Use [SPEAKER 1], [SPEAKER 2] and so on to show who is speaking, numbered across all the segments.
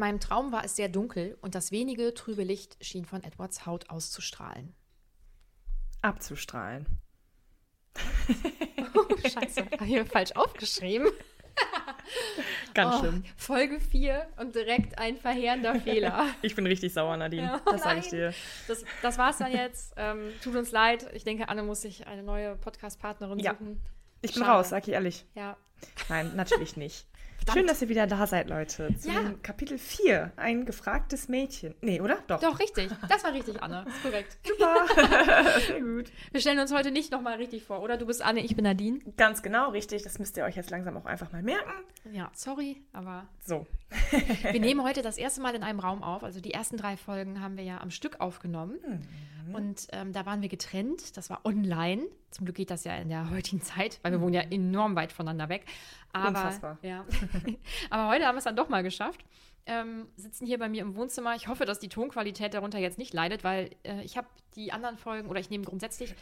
[SPEAKER 1] meinem Traum war es sehr dunkel und das wenige trübe Licht schien von Edwards Haut auszustrahlen.
[SPEAKER 2] Abzustrahlen.
[SPEAKER 1] Oh, scheiße, habe hier falsch aufgeschrieben.
[SPEAKER 2] Ganz
[SPEAKER 1] Oh,
[SPEAKER 2] schlimm.
[SPEAKER 1] Folge 4 und direkt ein verheerender Fehler.
[SPEAKER 2] Ich bin richtig sauer, Nadine.
[SPEAKER 1] Ja,
[SPEAKER 2] das sage ich dir.
[SPEAKER 1] Das, das war's dann jetzt. Ähm, tut uns leid. Ich denke, Anne muss sich eine neue Podcast-Partnerin
[SPEAKER 2] Ja.
[SPEAKER 1] suchen.
[SPEAKER 2] Ich bin
[SPEAKER 1] Schade.
[SPEAKER 2] raus, sag ich ehrlich.
[SPEAKER 1] Ja.
[SPEAKER 2] Nein, natürlich nicht. Schön, dass ihr wieder da seid, Leute. Zu
[SPEAKER 1] Ja.
[SPEAKER 2] Kapitel 4. Ein gefragtes Mädchen. Nee, oder? Doch.
[SPEAKER 1] Doch, richtig. Das war richtig, Anne. Ist korrekt.
[SPEAKER 2] Super. Sehr gut.
[SPEAKER 1] Wir stellen uns heute nicht nochmal richtig vor, oder? Du bist Anne, ich bin Nadine.
[SPEAKER 2] Ganz genau, richtig. Das müsst ihr euch jetzt langsam auch einfach mal merken.
[SPEAKER 1] Ja, sorry, aber
[SPEAKER 2] So.
[SPEAKER 1] wir nehmen heute das erste Mal in einem Raum auf. Also die ersten drei Folgen haben wir ja am Stück aufgenommen.
[SPEAKER 2] Mhm.
[SPEAKER 1] Und ähm, da waren wir getrennt. Das war online. Zum Glück geht das ja in der heutigen Zeit, weil wir wohnen ja enorm weit voneinander weg. Aber,
[SPEAKER 2] Unfassbar.
[SPEAKER 1] Ja. Aber heute haben wir es dann doch mal geschafft. Ähm, sitzen hier bei mir im Wohnzimmer. Ich hoffe, dass die Tonqualität darunter jetzt nicht leidet, weil äh, ich habe die anderen Folgen oder ich nehme grundsätzlich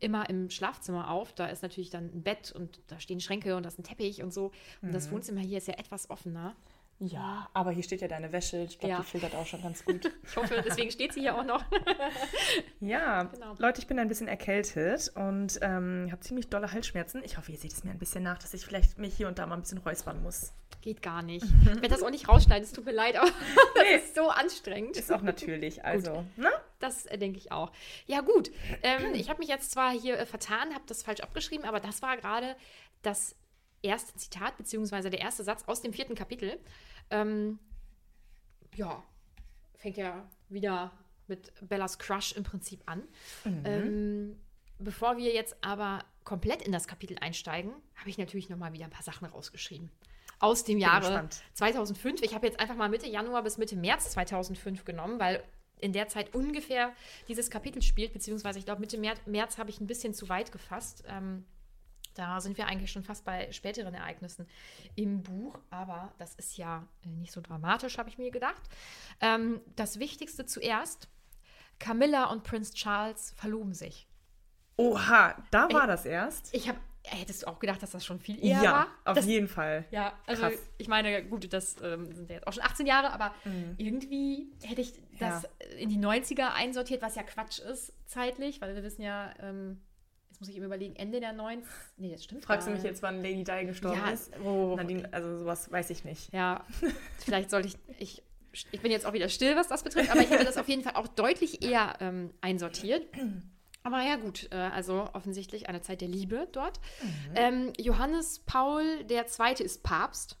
[SPEAKER 1] immer im Schlafzimmer auf. Da ist natürlich dann ein Bett und da stehen Schränke und da ist ein Teppich und so. Und
[SPEAKER 2] Mhm.
[SPEAKER 1] das Wohnzimmer hier ist ja etwas offener.
[SPEAKER 2] Ja, aber hier steht ja deine Wäsche. Ich glaube,
[SPEAKER 1] Ja.
[SPEAKER 2] die filtert auch schon ganz gut.
[SPEAKER 1] Ich hoffe, deswegen steht sie hier auch noch.
[SPEAKER 2] Ja,
[SPEAKER 1] Genau.
[SPEAKER 2] Leute, ich bin ein bisschen erkältet und ähm, habe ziemlich dolle Halsschmerzen. Ich hoffe, ihr seht es mir ein bisschen nach, dass ich vielleicht mich hier und da mal ein bisschen räuspern muss.
[SPEAKER 1] Geht gar nicht. Ich werde das auch nicht rausschneiden, es tut mir leid, aber das ist so anstrengend.
[SPEAKER 2] Ist auch natürlich. Also, ne?
[SPEAKER 1] Das äh, denke ich auch. Ja, gut. Ähm, ich habe mich jetzt zwar hier äh, vertan, habe das falsch abgeschrieben, aber das war gerade das erste Zitat, beziehungsweise der erste Satz aus dem vierten Kapitel. Ähm, ja, fängt ja wieder mit Bellas Crush im Prinzip an. Ähm, bevor wir jetzt aber komplett in das Kapitel einsteigen, habe ich natürlich noch mal wieder ein paar Sachen rausgeschrieben. Aus dem Jahre
[SPEAKER 2] gespannt.
[SPEAKER 1] 2005. Ich habe jetzt einfach mal Mitte Januar bis Mitte März 2005 genommen, weil in der Zeit ungefähr dieses Kapitel spielt, beziehungsweise ich glaube, Mitte März, März habe ich ein bisschen zu weit gefasst. Ähm, da sind wir eigentlich schon fast bei späteren Ereignissen im Buch, aber das ist ja äh, nicht so dramatisch, habe ich mir gedacht. Ähm, das Wichtigste zuerst: Camilla und Prince Charles verloben sich.
[SPEAKER 2] Oha, da war das erst.
[SPEAKER 1] Ich habe, hättest du auch gedacht, dass das schon viel eher
[SPEAKER 2] ja,
[SPEAKER 1] war?
[SPEAKER 2] auf
[SPEAKER 1] das,
[SPEAKER 2] jeden Fall.
[SPEAKER 1] Ja, also
[SPEAKER 2] Krass.
[SPEAKER 1] ich meine, gut, das ähm, sind ja jetzt auch schon 18 Jahre, aber irgendwie hätte ich das
[SPEAKER 2] Ja.
[SPEAKER 1] in die 90er einsortiert, was ja Quatsch ist zeitlich, weil wir wissen ja, ähm, jetzt muss ich eben überlegen, Ende der 90er. Nee, das stimmt.
[SPEAKER 2] Fragst du mich jetzt, wann Lady Di gestorben
[SPEAKER 1] Ja,
[SPEAKER 2] ist?
[SPEAKER 1] oh.
[SPEAKER 2] Nadine, also sowas weiß ich nicht.
[SPEAKER 1] Ja, vielleicht sollte ich, ich. Ich bin jetzt auch wieder still, was das betrifft, aber ich hätte das auf jeden Fall auch deutlich eher ähm, einsortiert. Aber ja, gut, äh, also offensichtlich eine Zeit der Liebe dort.
[SPEAKER 2] Mhm.
[SPEAKER 1] Ähm, Johannes Paul II. ist Papst.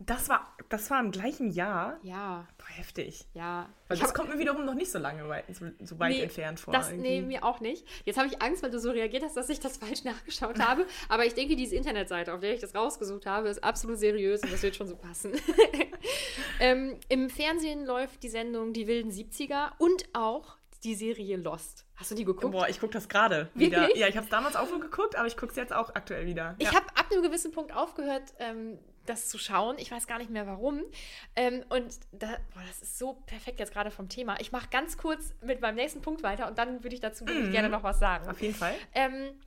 [SPEAKER 2] Das war, das war im gleichen Jahr.
[SPEAKER 1] Ja,
[SPEAKER 2] Boah, heftig.
[SPEAKER 1] ja.
[SPEAKER 2] Weil das
[SPEAKER 1] hab-
[SPEAKER 2] kommt mir wiederum noch nicht so lange weit, so, so weit
[SPEAKER 1] Nee,
[SPEAKER 2] entfernt vor.
[SPEAKER 1] Das,
[SPEAKER 2] irgendwie.
[SPEAKER 1] nee, mir auch nicht. Jetzt habe ich Angst, weil du so reagiert hast, dass ich das falsch nachgeschaut habe. Aber ich denke, diese Internetseite, auf der ich das rausgesucht habe, ist absolut seriös und das wird schon so passen. ähm, Im Fernsehen läuft die Sendung Die wilden 70er und auch die Serie Lost. Hast du die geguckt?
[SPEAKER 2] Boah, ich gucke das gerade wieder.
[SPEAKER 1] Wirklich?
[SPEAKER 2] Ja, ich habe es damals auch so geguckt, aber ich gucke es jetzt auch aktuell wieder.
[SPEAKER 1] Ich
[SPEAKER 2] ja.
[SPEAKER 1] habe ab einem gewissen Punkt aufgehört, ähm, das zu schauen. Ich weiß gar nicht mehr warum. Ähm, und da, boah, das ist so perfekt jetzt gerade vom Thema. Ich mache ganz kurz mit meinem nächsten Punkt weiter und dann würde ich dazu wirklich gerne noch was sagen.
[SPEAKER 2] Auf jeden Fall.
[SPEAKER 1] Ähm,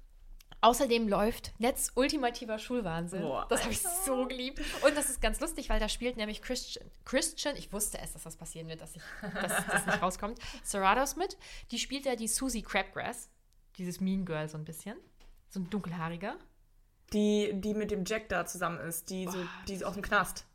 [SPEAKER 1] außerdem läuft Netz ultimativer Schulwahnsinn.
[SPEAKER 2] Boah,
[SPEAKER 1] das habe ich so geliebt. Und das ist ganz lustig, weil da spielt nämlich Christian, Christian ich wusste es, dass das passieren wird, dass, ich, dass das nicht rauskommt, Serratos mit. Die spielt ja die Susie Crabgrass, dieses Mean Girl so ein bisschen. So ein dunkelhaariger.
[SPEAKER 2] Die, die mit dem Jack da zusammen ist, die, so, die ist aus dem Knast.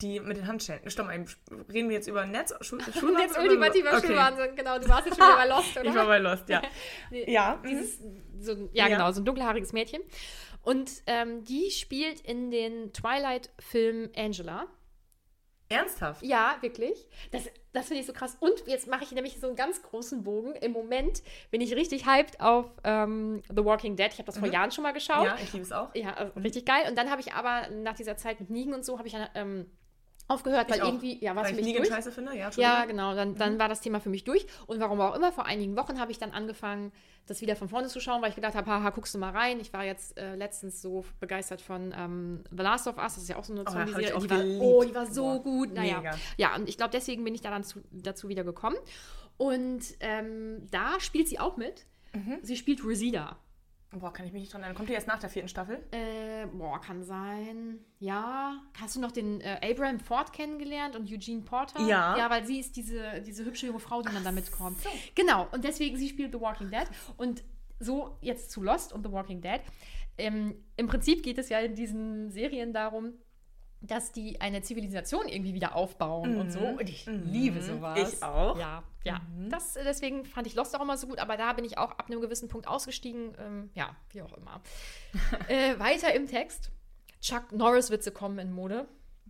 [SPEAKER 2] Die mit den Handschellen. Stopp mal, reden wir jetzt über Netz, Schulwahnsinn?
[SPEAKER 1] Netz ultimativer
[SPEAKER 2] okay.
[SPEAKER 1] Schulwahnsinn, genau. Du warst jetzt schon wieder bei Lost, oder?
[SPEAKER 2] Ich war bei Lost, ja. Ja, mhm.
[SPEAKER 1] Dieses, so, ja,
[SPEAKER 2] Ja.
[SPEAKER 1] genau, so ein dunkelhaariges Mädchen. Und ähm, die spielt in den Twilight-Film Angela.
[SPEAKER 2] Ernsthaft?
[SPEAKER 1] Ja, wirklich. Das, das finde ich so krass. Und jetzt mache ich nämlich so einen ganz großen Bogen. Im Moment bin ich richtig hyped auf ähm, The Walking Dead. Ich habe das vor Jahren schon mal geschaut.
[SPEAKER 2] Mhm. Ja, ich liebe es auch.
[SPEAKER 1] Ja, also richtig geil. Und dann habe ich aber nach dieser Zeit mit Nigen und so, habe ich ähm, aufgehört, weil
[SPEAKER 2] Ich auch.
[SPEAKER 1] irgendwie, ja, war es
[SPEAKER 2] Weil
[SPEAKER 1] für
[SPEAKER 2] ich
[SPEAKER 1] mich durch.
[SPEAKER 2] scheiße finde, ja.
[SPEAKER 1] Ja, genau. Dann, dann
[SPEAKER 2] Mhm.
[SPEAKER 1] war das Thema für mich durch. Und warum auch immer, vor einigen Wochen habe ich dann angefangen, das wieder von vorne zu schauen, weil ich gedacht habe, haha, guckst du mal rein. Ich war jetzt äh, letztens so begeistert von ähm, The Last of Us. Das ist ja auch so eine
[SPEAKER 2] Oh,
[SPEAKER 1] Zombie-Serie. die war, oh, die war so
[SPEAKER 2] Boah,
[SPEAKER 1] gut. Naja.
[SPEAKER 2] mega.
[SPEAKER 1] Ja, und ich glaube, deswegen bin ich da dann zu, dazu wieder gekommen. Und ähm, da spielt sie auch mit.
[SPEAKER 2] Mhm.
[SPEAKER 1] Sie spielt Reseda.
[SPEAKER 2] Boah, kann ich mich nicht dran erinnern. Kommt die erst nach der vierten Staffel?
[SPEAKER 1] Äh, boah, kann sein. Ja. Hast du noch den äh, Abraham Ford kennengelernt und Eugene Porter?
[SPEAKER 2] Ja.
[SPEAKER 1] Ja, weil sie ist diese, diese hübsche junge Frau, die man da mitkommt. Genau. Und deswegen, sie spielt The Walking Dead. Und so jetzt zu Lost und The Walking Dead. Ähm, Im Prinzip geht es ja in diesen Serien darum, dass die eine Zivilisation irgendwie wieder aufbauen und so. Und ich liebe sowas.
[SPEAKER 2] Mhm. Ich auch. Mhm.
[SPEAKER 1] Ja, ja. Das, äh, deswegen fand ich Lost auch immer so gut, aber da bin ich auch ab einem gewissen Punkt ausgestiegen. Ähm, ja, wie auch immer. äh, weiter im Text. Chuck Norris-Witze kommen in Mode.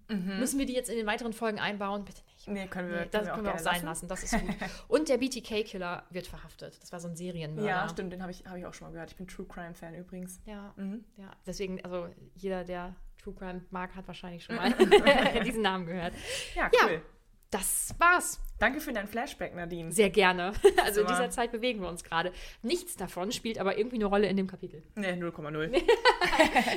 [SPEAKER 1] Müssen wir die jetzt in den weiteren Folgen einbauen? Bitte nicht.
[SPEAKER 2] Nee, können wir,
[SPEAKER 1] Nee, das
[SPEAKER 2] wir
[SPEAKER 1] können wir auch sein lassen. Das ist gut. Und der BTK-Killer wird verhaftet. Das war so ein Serienmörder.
[SPEAKER 2] Ja, stimmt, den habe ich, hab ich auch schon mal gehört. Ich bin True Crime Fan übrigens.
[SPEAKER 1] Ja,
[SPEAKER 2] Mhm.
[SPEAKER 1] ja. Deswegen, also jeder, der True Crime mag, hat wahrscheinlich schon mal diesen Namen gehört.
[SPEAKER 2] Ja,
[SPEAKER 1] Ja.
[SPEAKER 2] cool.
[SPEAKER 1] Das war's.
[SPEAKER 2] Danke für dein Flashback, Nadine.
[SPEAKER 1] Sehr gerne. Also in dieser Zeit bewegen wir uns gerade. Nichts davon spielt aber irgendwie eine Rolle in dem Kapitel.
[SPEAKER 2] Nee, 0,0.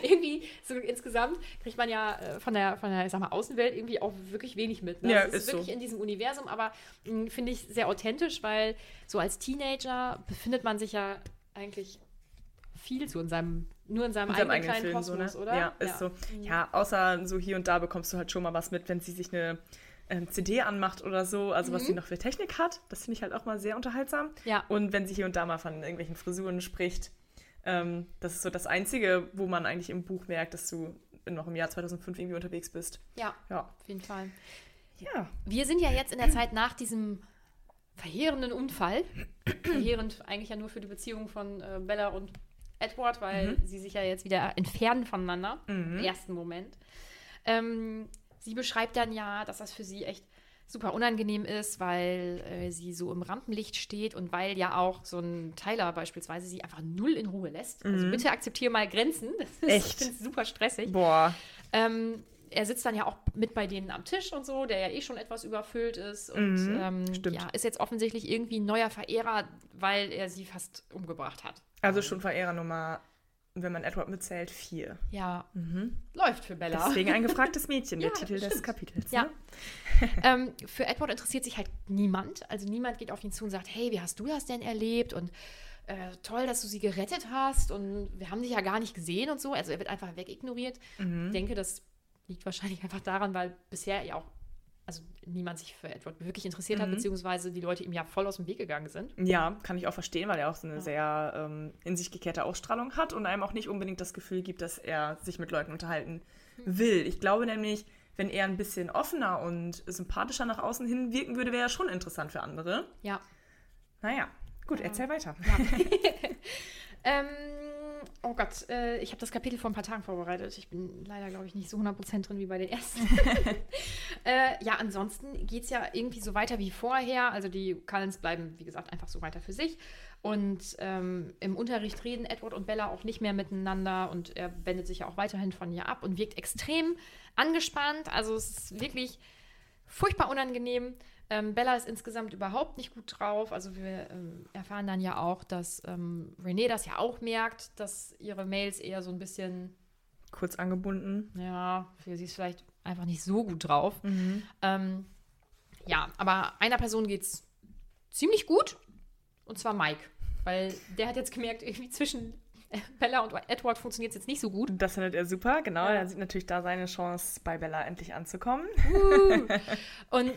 [SPEAKER 1] irgendwie, so insgesamt kriegt man ja äh, von der, von der, ich sag mal, Außenwelt irgendwie auch wirklich wenig mit. Ne?
[SPEAKER 2] Ja,
[SPEAKER 1] es ist,
[SPEAKER 2] ist so.
[SPEAKER 1] wirklich in diesem Universum, aber mh, finde ich sehr authentisch, weil so als Teenager befindet man sich ja eigentlich viel so in seinem, nur in seinem
[SPEAKER 2] In seinem
[SPEAKER 1] eigenen
[SPEAKER 2] eigenen Film, so,
[SPEAKER 1] Kosmos,
[SPEAKER 2] ne?
[SPEAKER 1] oder?
[SPEAKER 2] Ja, ist so. Ja, außer so hier und da bekommst du halt schon mal was mit, wenn sie sich eine ähm, CD anmacht oder so, also was sie noch für Technik hat. Das finde ich halt auch mal sehr unterhaltsam.
[SPEAKER 1] Mhm. Ja.
[SPEAKER 2] Und wenn sie hier und da mal von irgendwelchen Frisuren spricht, ähm, das ist so das Einzige, wo man eigentlich im Buch merkt, dass du noch im Jahr 2005 irgendwie unterwegs bist.
[SPEAKER 1] Ja,
[SPEAKER 2] Ja.
[SPEAKER 1] auf jeden Fall.
[SPEAKER 2] Ja.
[SPEAKER 1] Wir sind ja jetzt in der Zeit nach diesem verheerenden Unfall, verheerend eigentlich ja nur für die Beziehung von äh, Bella und Edward, weil sie sich ja jetzt wieder entfernen voneinander im ersten Moment. Ähm, sie beschreibt dann ja, dass das für sie echt super unangenehm ist, weil äh, sie so im Rampenlicht steht und weil ja auch so ein Tyler beispielsweise sie einfach null in Ruhe lässt. Also bitte akzeptiere mal Grenzen. Das ist,
[SPEAKER 2] Echt?
[SPEAKER 1] Ich finde es super stressig.
[SPEAKER 2] Boah.
[SPEAKER 1] Ähm, er sitzt dann ja auch mit bei denen am Tisch und so, der ja eh schon etwas überfüllt ist. Und ähm,
[SPEAKER 2] stimmt.
[SPEAKER 1] ja, ist jetzt offensichtlich irgendwie ein neuer Verehrer, weil er sie fast umgebracht hat.
[SPEAKER 2] Also schon Verehrer Nummer, wenn man Edward mitzählt, vier.
[SPEAKER 1] Ja, läuft für Bella.
[SPEAKER 2] Deswegen ein gefragtes Mädchen, der
[SPEAKER 1] Ja,
[SPEAKER 2] Titel des
[SPEAKER 1] stimmt.
[SPEAKER 2] Kapitels.
[SPEAKER 1] Ja.
[SPEAKER 2] Ne?
[SPEAKER 1] ähm, für Edward interessiert sich halt niemand. Also niemand geht auf ihn zu und sagt, hey, wie hast du das denn erlebt? Und äh, toll, dass du sie gerettet hast. Und wir haben dich ja gar nicht gesehen und so. Also er wird einfach wegignoriert.
[SPEAKER 2] Mhm.
[SPEAKER 1] Ich denke, das liegt wahrscheinlich einfach daran, weil bisher ja auch also niemand sich für Edward wirklich interessiert
[SPEAKER 2] Mhm.
[SPEAKER 1] hat, beziehungsweise die Leute ihm ja voll aus dem Weg gegangen sind.
[SPEAKER 2] Ja, kann ich auch verstehen, weil er auch so eine sehr ähm, in sich gekehrte Ausstrahlung hat und einem auch nicht unbedingt das Gefühl gibt, dass er sich mit Leuten unterhalten will. Ich glaube nämlich, wenn er ein bisschen offener und sympathischer nach außen hin wirken würde, wäre er schon interessant für andere.
[SPEAKER 1] Ja.
[SPEAKER 2] Naja, gut, erzähl weiter.
[SPEAKER 1] Ähm, oh Gott, äh, ich habe das Kapitel vor ein paar Tagen vorbereitet. Ich bin leider, glaube ich, nicht so 100% drin wie bei den ersten. äh, ja, ansonsten geht es ja irgendwie so weiter wie vorher. Also die Cullens bleiben, wie gesagt, einfach so weiter für sich. Und ähm, im Unterricht reden Edward und Bella auch nicht mehr miteinander und er wendet sich ja auch weiterhin von ihr ab und wirkt extrem angespannt. Also es ist wirklich furchtbar unangenehm. Ähm, Bella ist insgesamt überhaupt nicht gut drauf. Also wir ähm, erfahren dann ja auch, dass ähm, Renee das ja auch merkt, dass ihre Mails eher so ein bisschen,
[SPEAKER 2] Kurz angebunden.
[SPEAKER 1] ja, für sie ist vielleicht einfach nicht so gut drauf. Ähm, ja, aber einer Person geht's ziemlich gut. Und zwar Mike. Weil der hat jetzt gemerkt, irgendwie zwischen Bella und Edward funktioniert es jetzt nicht so gut.
[SPEAKER 2] Das findet er super, genau.
[SPEAKER 1] Ja.
[SPEAKER 2] Er sieht natürlich da seine Chance, bei Bella endlich anzukommen.
[SPEAKER 1] Und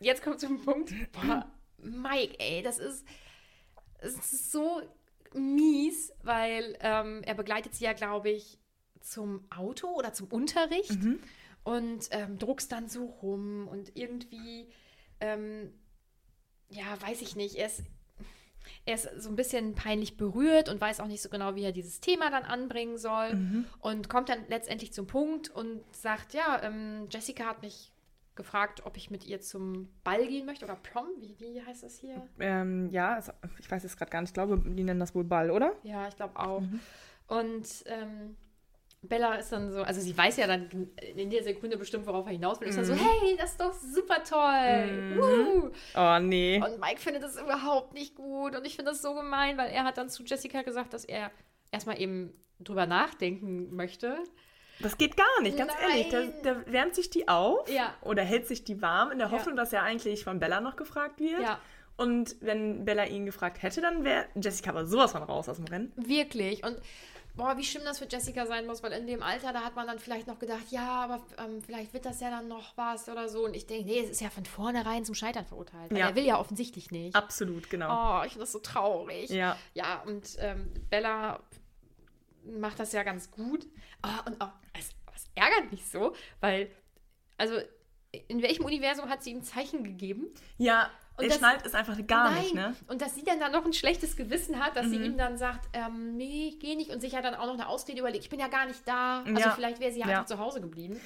[SPEAKER 1] jetzt kommt zum Punkt, boah, Mike, ey, das ist, es ist so mies, weil ähm, er begleitet sie ja, glaube ich, zum Auto oder zum Unterricht und ähm, druckst dann so rum und irgendwie, ähm, ja, weiß ich nicht, er ist, er ist so ein bisschen peinlich berührt und weiß auch nicht so genau, wie er dieses Thema dann anbringen soll und kommt dann letztendlich zum Punkt und sagt, ja, ähm, Jessica hat mich gefragt, ob ich mit ihr zum Ball gehen möchte oder Prom, wie, wie heißt das hier?
[SPEAKER 2] Ähm, ja, es, ich weiß jetzt gerade gar nicht. Ich glaube, die nennen das wohl Ball, oder?
[SPEAKER 1] Ja, ich glaube auch. Und ähm, Bella ist dann so, also sie weiß ja dann in der Sekunde bestimmt, worauf er hinaus will. Ist dann so, hey, das ist doch super toll. Woo.
[SPEAKER 2] Oh, nee.
[SPEAKER 1] Und Mike findet das überhaupt nicht gut. Und ich finde das so gemein, weil er hat dann zu Jessica gesagt, dass er erstmal eben drüber nachdenken möchte.
[SPEAKER 2] Das geht gar nicht, ganz
[SPEAKER 1] Nein.
[SPEAKER 2] ehrlich. Da, da wärmt sich die auf
[SPEAKER 1] Ja.
[SPEAKER 2] oder hält sich die warm in der
[SPEAKER 1] Ja.
[SPEAKER 2] Hoffnung, dass er eigentlich von Bella noch gefragt wird.
[SPEAKER 1] Ja.
[SPEAKER 2] Und wenn Bella ihn gefragt hätte, dann wäre Jessica aber sowas von raus aus dem Rennen.
[SPEAKER 1] Wirklich. Und boah, wie schlimm das für Jessica sein muss, weil in dem Alter, da hat man dann vielleicht noch gedacht, ja, aber ähm, vielleicht wird das ja dann noch was oder so. Und ich denke, nee, es ist ja von vornherein zum Scheitern verurteilt.
[SPEAKER 2] Ja.
[SPEAKER 1] er will ja offensichtlich nicht.
[SPEAKER 2] Absolut, genau.
[SPEAKER 1] Oh, ich finde das so traurig.
[SPEAKER 2] Ja.
[SPEAKER 1] Ja, und ähm, Bella macht das ja ganz gut. Oh, und auch, es, es ärgert mich so, weil, also, in welchem Universum hat sie ihm Zeichen gegeben?
[SPEAKER 2] Ja,
[SPEAKER 1] Und
[SPEAKER 2] er
[SPEAKER 1] das-
[SPEAKER 2] schnallt es einfach gar
[SPEAKER 1] Nein.
[SPEAKER 2] nicht, ne?
[SPEAKER 1] Und dass sie dann, dann noch ein schlechtes Gewissen hat, dass sie
[SPEAKER 2] Mhm.
[SPEAKER 1] ihm dann sagt, ähm, nee, ich gehe nicht und sich ja dann auch noch eine Ausrede überlegt, ich bin ja gar nicht da. Also
[SPEAKER 2] Ja.
[SPEAKER 1] vielleicht wäre sie ja,
[SPEAKER 2] Ja.
[SPEAKER 1] einfach zu Hause geblieben.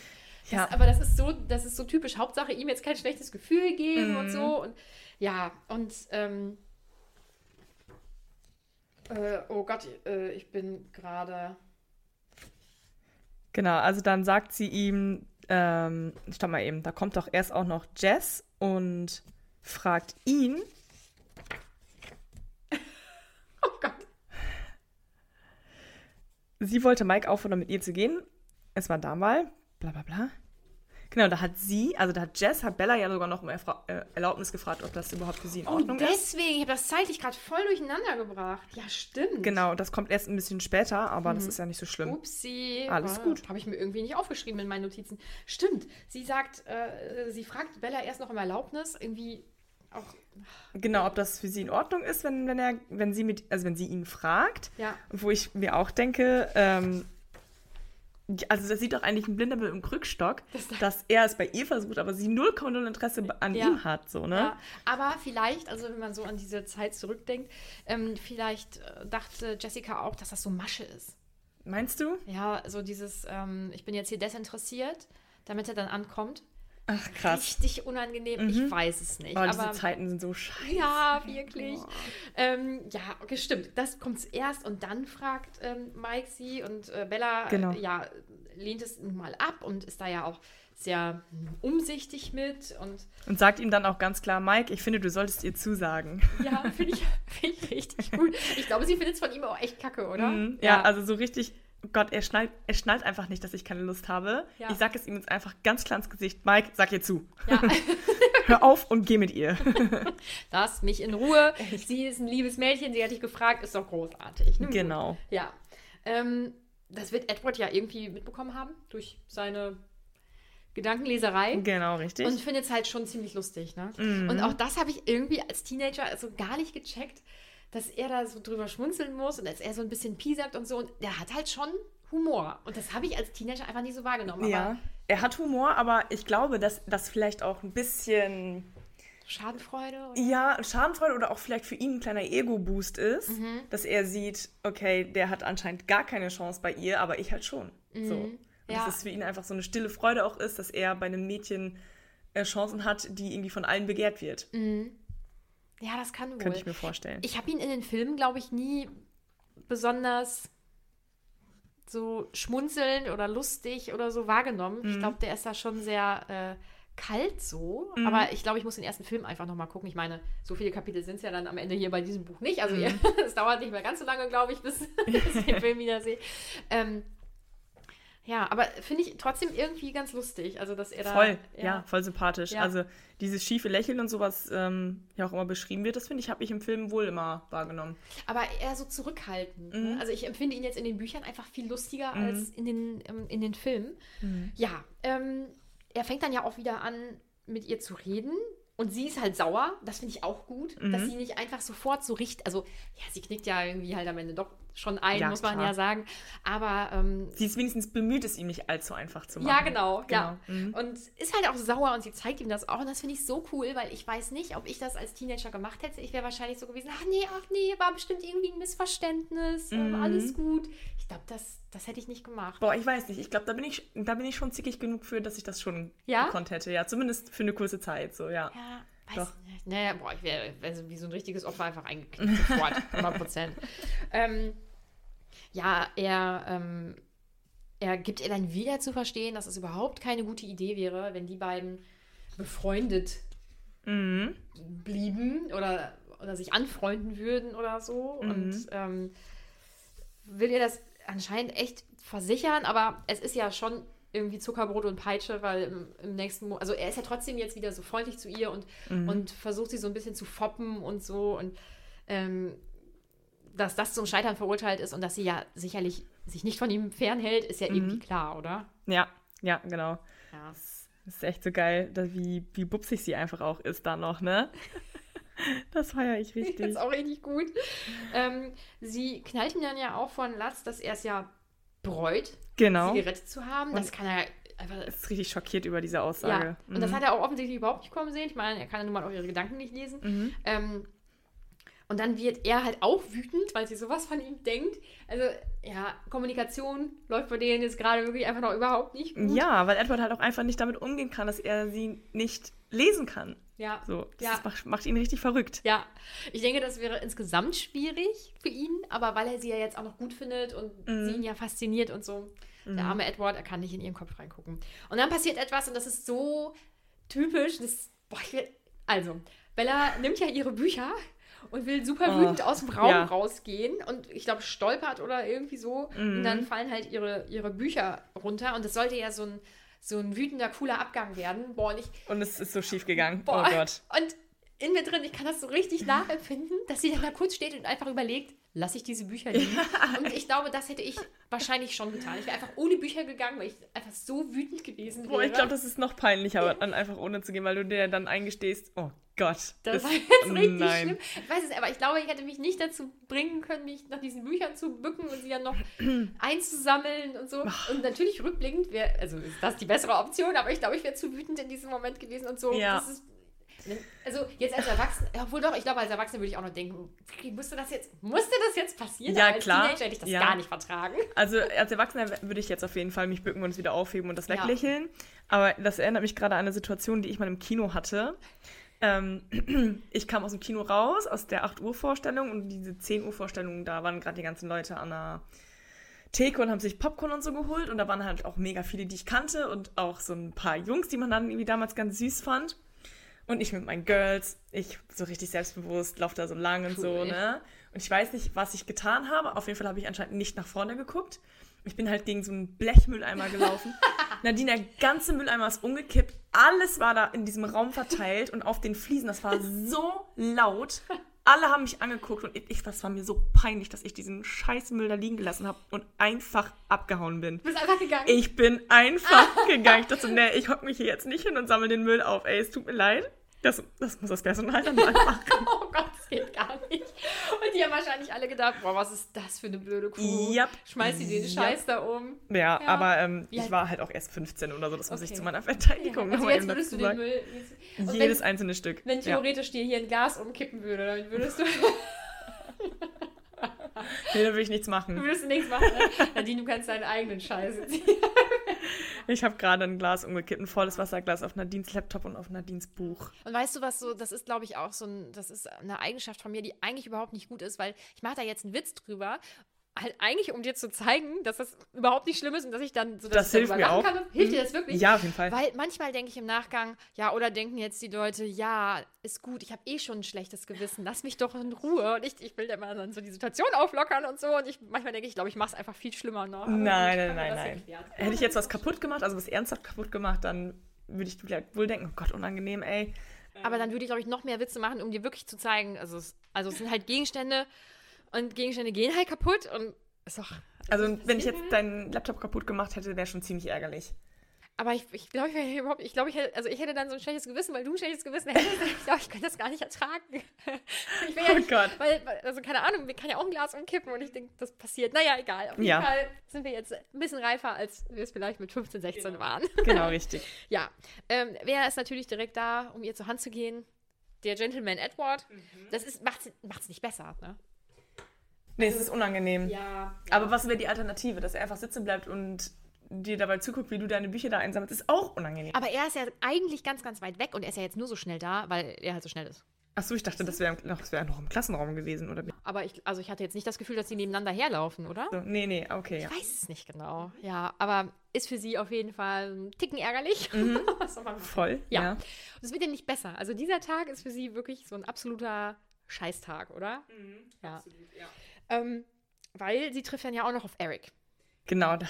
[SPEAKER 1] Das,
[SPEAKER 2] Ja.
[SPEAKER 1] Aber das ist so, das ist so typisch. Hauptsache ihm jetzt kein schlechtes Gefühl geben
[SPEAKER 2] Mhm.
[SPEAKER 1] und so. Und ja, und ähm, äh, oh Gott, äh, ich bin gerade.
[SPEAKER 2] Genau, also dann sagt sie ihm, ähm, stopp mal eben, da kommt doch erst auch noch Jess und fragt ihn,
[SPEAKER 1] Oh Gott.
[SPEAKER 2] sie wollte Mike auffordern, mit ihr zu gehen. Es war da mal, bla bla bla. Genau, da hat sie, also da hat Jess, hat Bella ja sogar noch um Erfra äh, Erlaubnis gefragt, ob das überhaupt für sie in
[SPEAKER 1] Oh,
[SPEAKER 2] Ordnung ist.
[SPEAKER 1] deswegen, ich habe das zeitlich gerade voll durcheinander gebracht. Ja, stimmt.
[SPEAKER 2] Genau, das kommt erst ein bisschen später, aber das ist ja nicht so schlimm.
[SPEAKER 1] Upsi.
[SPEAKER 2] Alles gut.
[SPEAKER 1] Habe ich mir irgendwie nicht aufgeschrieben in meinen Notizen. Stimmt. Sie sagt, äh, sie fragt Bella erst noch um Erlaubnis. Irgendwie auch.
[SPEAKER 2] Genau, ob das für sie in Ordnung ist, wenn, wenn er, wenn sie mit, also wenn sie ihn fragt.
[SPEAKER 1] Ja.
[SPEAKER 2] Wo ich mir auch denke, ähm, also das sieht doch eigentlich ein Blinder mit einem Krückstock, dass er es bei ihr versucht, aber sie 0,0 Interesse an
[SPEAKER 1] Ja.
[SPEAKER 2] ihm hat, so, ne?
[SPEAKER 1] Ja, aber vielleicht, also wenn man so an diese Zeit zurückdenkt, ähm, vielleicht äh, dachte Jessica auch, dass das so Masche ist.
[SPEAKER 2] Meinst du?
[SPEAKER 1] Ja, so dieses, ähm, ich bin jetzt hier desinteressiert, damit er dann ankommt.
[SPEAKER 2] Ach, krass.
[SPEAKER 1] Richtig unangenehm, ich weiß es nicht.
[SPEAKER 2] Oh, diese
[SPEAKER 1] aber
[SPEAKER 2] Zeiten sind so scheiße.
[SPEAKER 1] Ja, wirklich. Ähm, ja, okay, stimmt. Das kommt zuerst und dann fragt ähm, Mike sie und äh, Bella
[SPEAKER 2] Genau.
[SPEAKER 1] äh, ja, lehnt es nun mal ab und ist da ja auch sehr umsichtig mit und
[SPEAKER 2] Und sagt ihm dann auch ganz klar, Mike, ich finde, du solltest ihr zusagen.
[SPEAKER 1] ja, finde ich, find ich richtig gut. Ich glaube, sie findet es von ihm auch echt kacke, oder?
[SPEAKER 2] Mhm. Ja, also so richtig, oh Gott, er schnallt, er schnallt einfach nicht, dass ich keine Lust habe.
[SPEAKER 1] Ja.
[SPEAKER 2] Ich sage es ihm jetzt einfach ganz klar ins Gesicht, Mike, sag ihr zu.
[SPEAKER 1] ja.
[SPEAKER 2] Hör auf und geh mit ihr.
[SPEAKER 1] Lass mich in Ruhe. Sie ist ein liebes Mädchen, sie hat dich gefragt, ist doch großartig. Gut.
[SPEAKER 2] genau.
[SPEAKER 1] Ja. Ähm, das wird Edward ja irgendwie mitbekommen haben durch seine Gedankenleserei.
[SPEAKER 2] Genau, richtig.
[SPEAKER 1] Und findet es halt schon ziemlich lustig, ne?
[SPEAKER 2] Mhm.
[SPEAKER 1] Und auch das habe ich irgendwie als Teenager also gar nicht gecheckt, dass er da so drüber schmunzeln muss und dass er so ein bisschen piesackt und so. Und der hat halt schon Humor. Und das habe ich als Teenager einfach nicht so wahrgenommen.
[SPEAKER 2] ja, er hat Humor, aber ich glaube, dass das vielleicht auch ein bisschen
[SPEAKER 1] Schadenfreude? Oder?
[SPEAKER 2] Ja, Schadenfreude oder auch vielleicht für ihn ein kleiner Ego-Boost ist,
[SPEAKER 1] Mhm.
[SPEAKER 2] dass er sieht, okay, der hat anscheinend gar keine Chance bei ihr, aber ich halt schon. So. Und
[SPEAKER 1] Mhm. Ja.
[SPEAKER 2] dass es für ihn einfach so eine stille Freude auch ist, dass er bei einem Mädchen äh, Chancen hat, die irgendwie von allen begehrt wird.
[SPEAKER 1] Ja, das kann wohl.
[SPEAKER 2] Könnte ich mir vorstellen.
[SPEAKER 1] Ich habe ihn in den Filmen, glaube ich, nie besonders so schmunzelnd oder lustig oder so wahrgenommen.
[SPEAKER 2] Mhm.
[SPEAKER 1] Ich glaube, der ist da schon sehr äh, kalt so. Aber ich glaube, ich muss den ersten Film einfach nochmal gucken. Ich meine, so viele Kapitel sind es ja dann am Ende hier bei diesem Buch nicht. Also
[SPEAKER 2] Mhm.
[SPEAKER 1] es dauert nicht mehr ganz so lange, glaube ich, bis, ich den Film wieder sehe. Ähm, ja, aber finde ich trotzdem irgendwie ganz lustig. Also, dass er da.
[SPEAKER 2] Voll, ja, voll sympathisch.
[SPEAKER 1] Ja.
[SPEAKER 2] Also dieses schiefe Lächeln und sowas ähm, ja auch immer beschrieben wird, das finde ich, habe ich im Film wohl immer wahrgenommen.
[SPEAKER 1] Aber eher so zurückhaltend.
[SPEAKER 2] Mhm.
[SPEAKER 1] Ne? Also ich empfinde ihn jetzt in den Büchern einfach viel lustiger als in den, ähm, in den Filmen.
[SPEAKER 2] Mhm.
[SPEAKER 1] Ja, ähm, er fängt dann ja auch wieder an, mit ihr zu reden. Und sie ist halt sauer, das finde ich auch gut,
[SPEAKER 2] Mhm.
[SPEAKER 1] dass sie nicht einfach sofort so richtig, also ja, sie knickt ja irgendwie halt am Ende doch schon ein,
[SPEAKER 2] Ja,
[SPEAKER 1] muss man
[SPEAKER 2] klar.
[SPEAKER 1] ja sagen. Aber ähm,
[SPEAKER 2] Sie ist wenigstens bemüht, es ihm nicht allzu einfach zu machen.
[SPEAKER 1] ja, genau, ja.
[SPEAKER 2] Genau. Mhm.
[SPEAKER 1] Und ist halt auch sauer und sie zeigt ihm das auch. Und das finde ich so cool, weil ich weiß nicht, ob ich das als Teenager gemacht hätte. Ich wäre wahrscheinlich so gewesen, ach nee, ach nee, war bestimmt irgendwie ein Missverständnis,
[SPEAKER 2] Mhm.
[SPEAKER 1] alles gut. Ich glaube, das, das hätte ich nicht gemacht.
[SPEAKER 2] Boah, ich weiß nicht. Ich glaube, da bin ich, da bin ich schon zickig genug für, dass ich das schon
[SPEAKER 1] Ja?
[SPEAKER 2] gekonnt hätte. Ja, zumindest für eine kurze Zeit. So, ja.
[SPEAKER 1] Ja, weiß
[SPEAKER 2] Doch.
[SPEAKER 1] nicht. Naja, boah, ich wäre wär wie so ein richtiges Opfer einfach eingeknickt sofort, 100 Prozent. ähm, ja, er, ähm, er gibt ihr dann wieder zu verstehen, dass es überhaupt keine gute Idee wäre, wenn die beiden befreundet
[SPEAKER 2] Mhm.
[SPEAKER 1] blieben oder, oder sich anfreunden würden oder so.
[SPEAKER 2] Mhm.
[SPEAKER 1] Und ähm, will ihr das anscheinend echt versichern, aber es ist ja schon irgendwie Zuckerbrot und Peitsche, weil im, im nächsten Mo also er ist ja trotzdem jetzt wieder so freundlich zu ihr und,
[SPEAKER 2] Mhm.
[SPEAKER 1] und versucht sie so ein bisschen zu foppen und so und ähm, dass das zum Scheitern verurteilt ist und dass sie ja sicherlich sich nicht von ihm fernhält, ist ja
[SPEAKER 2] Mhm.
[SPEAKER 1] irgendwie klar, oder?
[SPEAKER 2] Ja, ja, genau.
[SPEAKER 1] Ja.
[SPEAKER 2] Das ist echt so geil, dass, wie, wie bupsig sie einfach auch ist da noch, ne? Das feiere ich
[SPEAKER 1] Das
[SPEAKER 2] richtig.
[SPEAKER 1] ist auch richtig gut. Ähm, sie knallt ihm dann ja auch von Latz, dass er es ja bereut,
[SPEAKER 2] Genau.
[SPEAKER 1] sie gerettet zu haben. Das
[SPEAKER 2] Und-
[SPEAKER 1] kann er einfach.
[SPEAKER 2] Ist richtig schockiert über diese
[SPEAKER 1] Ja,
[SPEAKER 2] Aussage.
[SPEAKER 1] und das
[SPEAKER 2] Mhm.
[SPEAKER 1] hat er auch offensichtlich überhaupt nicht kommen sehen. Ich meine, er kann ja nun mal auch ihre Gedanken nicht lesen.
[SPEAKER 2] Mhm.
[SPEAKER 1] Ähm, und dann wird er halt auch wütend, weil sie sowas von ihm denkt. Also, ja, Kommunikation läuft bei denen jetzt gerade wirklich einfach noch überhaupt nicht gut.
[SPEAKER 2] Ja, weil Edward halt auch einfach nicht damit umgehen kann, dass er sie nicht lesen kann.
[SPEAKER 1] Ja.
[SPEAKER 2] So, das
[SPEAKER 1] Ja.
[SPEAKER 2] macht, macht ihn richtig verrückt.
[SPEAKER 1] Ja, ich denke, das wäre insgesamt schwierig für ihn, aber weil er sie ja jetzt auch noch gut findet und
[SPEAKER 2] Mhm.
[SPEAKER 1] sie ihn ja fasziniert und so. Der arme Edward, er kann nicht in ihren Kopf reingucken. Und dann passiert etwas und das ist so typisch. Das, boah, will, also, Bella nimmt ja ihre Bücher und will super
[SPEAKER 2] Oh,
[SPEAKER 1] wütend aus dem Raum
[SPEAKER 2] ja.
[SPEAKER 1] rausgehen und ich glaube stolpert oder irgendwie so und
[SPEAKER 2] Mhm.
[SPEAKER 1] dann fallen halt ihre, ihre Bücher runter und das sollte ja so ein, so ein wütender, cooler Abgang werden. Boah, und ich,
[SPEAKER 2] Und es ist so schief gegangen.
[SPEAKER 1] Boah.
[SPEAKER 2] Oh Gott.
[SPEAKER 1] Und in mir drin, ich kann das so richtig nachempfinden, dass sie dann da kurz steht und einfach überlegt, lasse ich diese Bücher liegen? Und ich glaube, das hätte ich wahrscheinlich schon getan. Ich wäre einfach ohne Bücher gegangen, weil ich einfach so wütend gewesen wäre.
[SPEAKER 2] Boah, ich glaube, das ist noch peinlicher, dann einfach ohne zu gehen, weil du dir dann eingestehst, oh Gott.
[SPEAKER 1] das war
[SPEAKER 2] ist-
[SPEAKER 1] jetzt richtig
[SPEAKER 2] nein.
[SPEAKER 1] schlimm. Ich weiß es, aber ich glaube, ich hätte mich nicht dazu bringen können, mich nach diesen Büchern zu bücken und sie dann noch einzusammeln und so. Und natürlich rückblickend wäre, also ist das die bessere Option, aber ich glaube, ich wäre zu wütend in diesem Moment gewesen und so.
[SPEAKER 2] Ja.
[SPEAKER 1] Das ist, also jetzt als Erwachsene, obwohl doch, ich glaube, als Erwachsene würde ich auch noch denken, musste das jetzt, musste das jetzt passieren?
[SPEAKER 2] Ja,
[SPEAKER 1] als
[SPEAKER 2] klar.
[SPEAKER 1] Teenager hätte ich das
[SPEAKER 2] Ja.
[SPEAKER 1] gar nicht vertragen.
[SPEAKER 2] Also als Erwachsener würde ich jetzt auf jeden Fall mich bücken und es wieder aufheben und das
[SPEAKER 1] Ja.
[SPEAKER 2] weglächeln. Aber das erinnert mich gerade an eine Situation, die ich mal im Kino hatte. Ähm, ich kam aus dem Kino raus, aus der 8 Uhr Vorstellung und diese 10 Uhr Vorstellung, da waren gerade die ganzen Leute an der Theke und haben sich Popcorn und so geholt und da waren halt auch mega viele, die ich kannte und auch so ein paar Jungs, die man dann irgendwie damals ganz süß fand. Und ich mit meinen Girls, ich so richtig selbstbewusst, laufe da so lang und so,
[SPEAKER 1] Cool.
[SPEAKER 2] ne? Und ich weiß nicht, was ich getan habe. Auf jeden Fall habe ich anscheinend nicht nach vorne geguckt. Ich bin halt gegen so einen Blechmülleimer gelaufen. Nadine, der ganze Mülleimer ist umgekippt. Alles war da in diesem Raum verteilt und auf den Fliesen. Das war so laut. Alle haben mich angeguckt und ich, das war mir so peinlich, dass ich diesen scheiß Müll da liegen gelassen habe und einfach abgehauen bin.
[SPEAKER 1] Du bist einfach gegangen.
[SPEAKER 2] Ich bin einfach gegangen. Ich dachte, nee, ich hock mich hier jetzt nicht hin und sammle den Müll auf. Ey, es tut mir leid. Das, das muss das Personal dann mal machen.
[SPEAKER 1] Oh Gott, das geht gar nicht. Und die haben wahrscheinlich alle gedacht, boah, was ist das für eine blöde Kuh?
[SPEAKER 2] Yep.
[SPEAKER 1] Schmeißt sie den
[SPEAKER 2] Yep.
[SPEAKER 1] Scheiß da um.
[SPEAKER 2] Ja,
[SPEAKER 1] Ja.
[SPEAKER 2] aber ähm, ich war halt auch erst 15 oder so, das muss ich
[SPEAKER 1] Okay.
[SPEAKER 2] zu meiner Verteidigung
[SPEAKER 1] also
[SPEAKER 2] nochmal
[SPEAKER 1] jetzt würdest du den. Müll.
[SPEAKER 2] Jedes
[SPEAKER 1] wenn,
[SPEAKER 2] einzelne Stück.
[SPEAKER 1] wenn
[SPEAKER 2] ja.
[SPEAKER 1] theoretisch dir hier ein Glas umkippen würde, dann würdest du,
[SPEAKER 2] Nee, da will ich nichts machen.
[SPEAKER 1] du nichts machen. Ne? Nadine, du kannst deinen eigenen Scheiß ziehen.
[SPEAKER 2] Ich habe gerade ein Glas umgekippt, ein volles Wasserglas auf Nadines Laptop und auf Nadines Buch.
[SPEAKER 1] Und weißt du was so, das ist glaube ich auch so ein, das ist eine Eigenschaft von mir, die eigentlich überhaupt nicht gut ist, weil ich mache da jetzt einen Witz drüber, halt eigentlich um dir zu zeigen, dass das überhaupt nicht schlimm ist und dass ich dann so
[SPEAKER 2] Das
[SPEAKER 1] ich
[SPEAKER 2] hilft mir auch.
[SPEAKER 1] Kann. Hilft dir
[SPEAKER 2] Mhm.
[SPEAKER 1] das wirklich?
[SPEAKER 2] Ja, auf jeden Fall.
[SPEAKER 1] Weil manchmal denke ich im Nachgang, ja, oder denken jetzt die Leute, ja, ist gut, ich habe eh schon ein schlechtes Gewissen, lass mich doch in Ruhe. Und ich, ich will immer dann so die Situation auflockern und so. Und ich manchmal denke ich, glaube ich, mache es einfach viel schlimmer noch.
[SPEAKER 2] Nein, nein, nein,
[SPEAKER 1] das
[SPEAKER 2] nein. Hätte ich jetzt was kaputt gemacht, also was ernsthaft kaputt gemacht, dann würde ich wohl denken, oh Gott, unangenehm, ey.
[SPEAKER 1] Aber dann würde ich, glaube ich, noch mehr Witze machen, um dir wirklich zu zeigen, also es, also es sind halt Gegenstände und Gegenstände gehen halt kaputt und ist doch.
[SPEAKER 2] Also wenn ich jetzt deinen Laptop kaputt gemacht hätte, wäre schon ziemlich ärgerlich.
[SPEAKER 1] Aber ich, ich glaube, ich, überhaupt- ich, glaube, ich, hätte, also ich hätte dann so ein schlechtes Gewissen, weil du ein schlechtes Gewissen hättest. Ich glaube, ich könnte das gar nicht ertragen. Ich will ja
[SPEAKER 2] Oh
[SPEAKER 1] nicht,
[SPEAKER 2] Gott.
[SPEAKER 1] Weil, also keine Ahnung, mir kann ja auch ein Glas umkippen und ich denke, das passiert. Naja, egal. Auf jeden
[SPEAKER 2] Ja.
[SPEAKER 1] Fall sind wir jetzt ein bisschen reifer, als wir es vielleicht mit 15, 16 waren.
[SPEAKER 2] Genau, richtig.
[SPEAKER 1] Ja, ähm, wer ist natürlich direkt da, um ihr zur Hand zu gehen? Der Gentleman Edward. Das ist, macht's, macht's nicht besser, ne?
[SPEAKER 2] Nee, es ist unangenehm.
[SPEAKER 1] Ja.
[SPEAKER 2] Aber was wäre die Alternative? Dass er einfach sitzen bleibt und dir dabei zuguckt, wie du deine Bücher da einsammelst, ist auch unangenehm.
[SPEAKER 1] Aber er ist ja eigentlich ganz, ganz weit weg und er ist ja jetzt nur so schnell da, weil er halt so schnell ist.
[SPEAKER 2] Achso, ich dachte, das wäre noch, wär noch im Klassenraum gewesen, oder?
[SPEAKER 1] Aber ich, also ich hatte jetzt nicht das Gefühl, dass sie nebeneinander herlaufen, oder?
[SPEAKER 2] So, nee, nee, okay, ja.
[SPEAKER 1] Ich weiß es nicht genau. Ja, aber ist für sie auf jeden Fall ein Ticken ärgerlich. Machen?
[SPEAKER 2] Voll,
[SPEAKER 1] Ja.
[SPEAKER 2] ja.
[SPEAKER 1] Und es wird ja nicht besser. Also dieser Tag ist für sie wirklich so ein absoluter Scheißtag, oder? ja. Ähm, weil sie trifft dann ja auch noch auf Eric.
[SPEAKER 2] Genau. Da.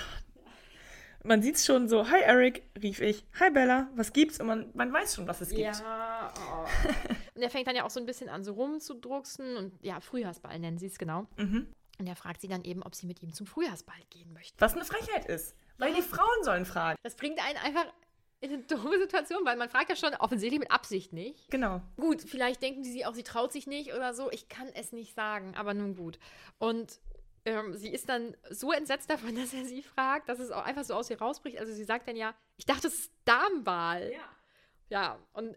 [SPEAKER 2] Man sieht es schon so, hi Eric, rief ich, hi Bella, was gibt's? Und man, man weiß schon, was es gibt.
[SPEAKER 1] Ja. Oh. und er fängt dann ja auch so ein bisschen an, so rumzudrucksen und ja, Frühjahrsball nennen sie es genau.
[SPEAKER 2] Mhm.
[SPEAKER 1] Und er fragt sie dann eben, ob sie mit ihm zum Frühjahrsball gehen möchte.
[SPEAKER 2] Was eine Frechheit ist. Weil die Frauen sollen fragen.
[SPEAKER 1] Das bringt einen einfach in eine dumme Situation, weil man fragt ja schon offensichtlich mit Absicht nicht.
[SPEAKER 2] Genau.
[SPEAKER 1] Gut, vielleicht denken die sie auch, sie traut sich nicht oder so. Ich kann es nicht sagen, aber nun gut. Und ähm, sie ist dann so entsetzt davon, dass er sie fragt, dass es auch einfach so aus ihr rausbricht. Also sie sagt dann ja, ich dachte, es ist Damenwahl. Ja. Ja, und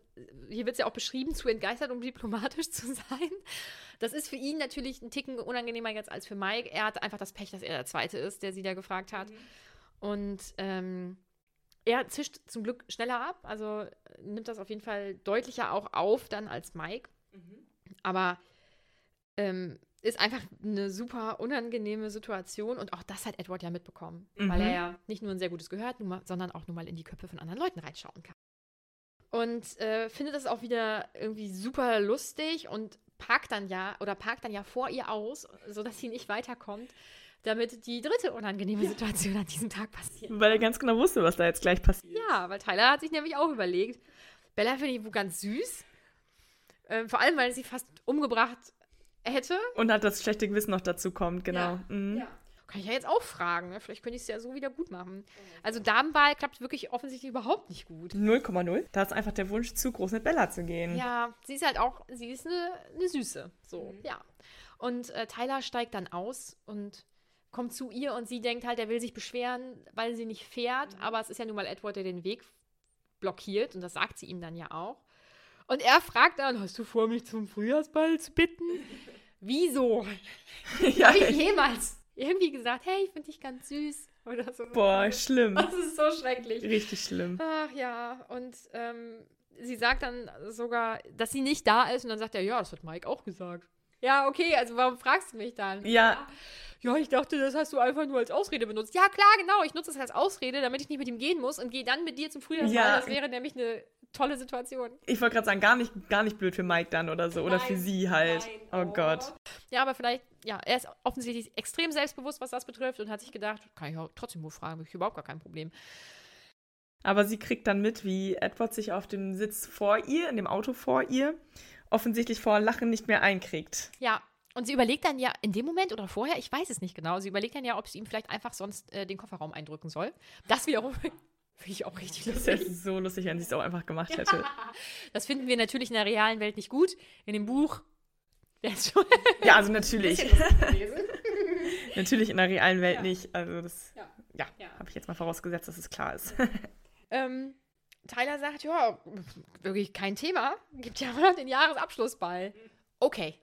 [SPEAKER 1] hier wird es ja auch beschrieben, zu entgeistert, um diplomatisch zu sein. Das ist für ihn natürlich ein Ticken unangenehmer jetzt als für Mike. Er hat einfach das Pech, dass er der Zweite ist, der sie da gefragt hat. Und ähm, er zischt zum Glück schneller ab, also äh, nimmt das auf jeden Fall deutlicher auch auf dann als Mike. Aber ähm, ist einfach eine super unangenehme Situation und auch das hat Edward ja mitbekommen, weil er ja nicht nur ein sehr gutes Gehör hat, sondern auch nur mal in die Köpfe von anderen Leuten reinschauen kann. Und äh, findet das auch wieder irgendwie super lustig und parkt dann ja oder parkt dann ja vor ihr aus, sodass sie nicht weiterkommt, damit die dritte unangenehme Situation an diesem Tag passiert.
[SPEAKER 2] Weil er ganz genau wusste, was da jetzt gleich passiert.
[SPEAKER 1] Ja, weil Tyler hat sich nämlich auch überlegt. Bella finde ich wohl ganz süß. Ähm, vor allem, weil sie fast umgebracht hätte.
[SPEAKER 2] Und hat das schlechte Gewissen noch dazu kommt, genau.
[SPEAKER 1] Ja.
[SPEAKER 2] Mhm.
[SPEAKER 1] Kann ich ja jetzt auch fragen. Ne? Vielleicht könnte ich es ja so wieder gut machen. Also Damenwahl klappt wirklich offensichtlich überhaupt nicht gut.
[SPEAKER 2] 0,0. Da ist einfach der Wunsch, zu groß mit Bella zu gehen.
[SPEAKER 1] Ja, sie ist halt auch, sie ist eine, eine Süße. So, ja. Und äh, Tyler steigt dann aus und kommt zu ihr und sie denkt halt, er will sich beschweren, weil sie nicht fährt. Aber es ist ja nun mal Edward, der den Weg blockiert und das sagt sie ihm dann ja auch. Und er fragt dann, hast du vor, mich zum Frühjahrsball zu bitten? Wieso?
[SPEAKER 2] ja,
[SPEAKER 1] Habe ich jemals irgendwie gesagt, hey, ich finde dich ganz süß oder so.
[SPEAKER 2] Boah, schlimm.
[SPEAKER 1] Das ist so schrecklich.
[SPEAKER 2] Richtig schlimm.
[SPEAKER 1] Ach ja, und ähm, sie sagt dann sogar, dass sie nicht da ist und dann sagt er, ja, das hat Mike auch gesagt. Ja, okay, also warum fragst du mich dann?
[SPEAKER 2] Ja,
[SPEAKER 1] Ja, ich dachte, das hast du einfach nur als Ausrede benutzt. Ja, klar, genau, ich nutze es als Ausrede, damit ich nicht mit ihm gehen muss und gehe dann mit dir zum Frühjahrsball.
[SPEAKER 2] Ja.
[SPEAKER 1] Das wäre nämlich eine tolle Situation.
[SPEAKER 2] ich wollte gerade sagen, gar nicht, gar nicht blöd für Mike dann oder so. Oder für
[SPEAKER 1] Nein,
[SPEAKER 2] sie halt.
[SPEAKER 1] nein,
[SPEAKER 2] oh Gott.
[SPEAKER 1] Ja, aber vielleicht, ja, er ist offensichtlich extrem selbstbewusst, was das betrifft und hat sich gedacht, kann ich auch trotzdem wohl fragen, habe ich überhaupt gar kein Problem.
[SPEAKER 2] Aber sie kriegt dann mit, wie Edward sich auf dem Sitz vor ihr, in dem Auto vor ihr, offensichtlich vor Lachen nicht mehr einkriegt.
[SPEAKER 1] Ja, und sie überlegt dann ja in dem Moment oder vorher, ich weiß es nicht genau, sie überlegt dann ja, ob sie ihm vielleicht einfach sonst äh, den Kofferraum eindrücken soll. Das wiederum finde ich auch richtig
[SPEAKER 2] Das wäre
[SPEAKER 1] lustig.
[SPEAKER 2] so lustig, wenn sie es auch einfach gemacht hätte.
[SPEAKER 1] Das finden wir natürlich in der realen Welt nicht gut. In dem Buch Wäre es schon.
[SPEAKER 2] Ja, also natürlich. natürlich in der realen Welt
[SPEAKER 1] Ja.
[SPEAKER 2] nicht. Also das,
[SPEAKER 1] Ja.
[SPEAKER 2] ja,
[SPEAKER 1] Ja.
[SPEAKER 2] habe ich jetzt mal vorausgesetzt, dass es klar ist.
[SPEAKER 1] Ähm, Tyler sagt, ja, wirklich kein Thema. Gibt ja noch den Jahresabschlussball. Okay.